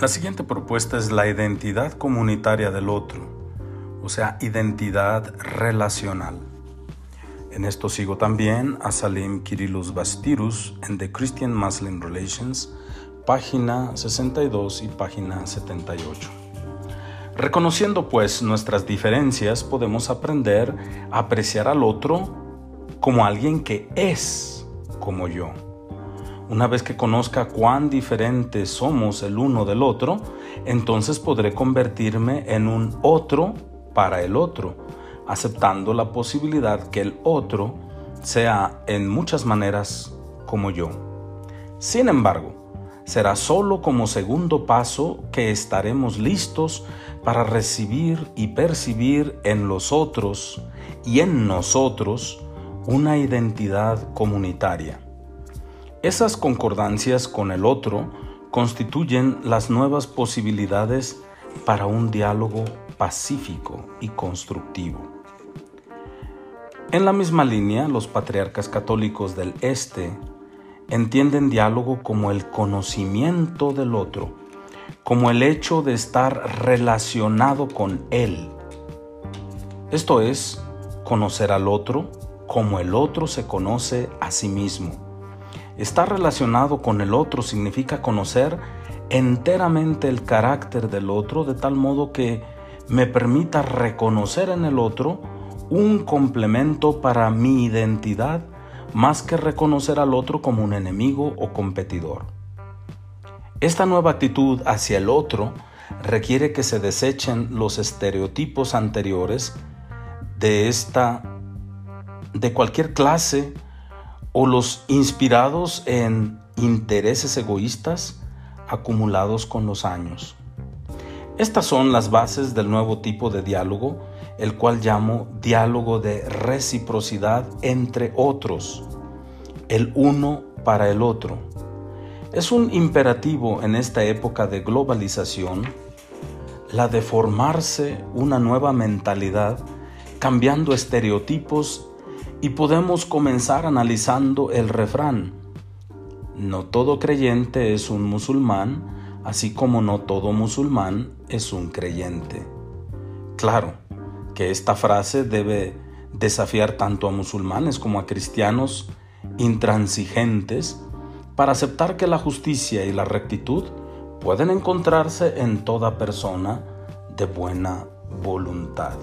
La siguiente propuesta es la identidad comunitaria del otro, o sea, identidad relacional. En esto sigo también a Salim Kirillus Bastirus en The Christian Muslim Relations, página 62 y página 78. Reconociendo pues nuestras diferencias, podemos aprender a apreciar al otro como alguien que es como yo. Una vez que conozca cuán diferentes somos el uno del otro, entonces podré convertirme en un otro para el otro aceptando la posibilidad que el otro sea en muchas maneras como yo. Sin embargo, será solo como segundo paso que estaremos listos para recibir y percibir en los otros y en nosotros una identidad comunitaria. Esas concordancias con el otro constituyen las nuevas posibilidades para un diálogo pacífico y constructivo. En la misma línea, los patriarcas católicos del Este entienden diálogo como el conocimiento del otro, como el hecho de estar relacionado con él. Esto es, conocer al otro como el otro se conoce a sí mismo. Estar relacionado con el otro significa conocer enteramente el carácter del otro de tal modo que me permita reconocer en el otro un complemento para mi identidad más que reconocer al otro como un enemigo o competidor. Esta nueva actitud hacia el otro requiere que se desechen los estereotipos anteriores de esta de cualquier clase o los inspirados en intereses egoístas acumulados con los años. Estas son las bases del nuevo tipo de diálogo el cual llamo diálogo de reciprocidad entre otros, el uno para el otro. Es un imperativo en esta época de globalización la de formarse una nueva mentalidad, cambiando estereotipos y podemos comenzar analizando el refrán. No todo creyente es un musulmán, así como no todo musulmán es un creyente. Claro, que esta frase debe desafiar tanto a musulmanes como a cristianos intransigentes para aceptar que la justicia y la rectitud pueden encontrarse en toda persona de buena voluntad.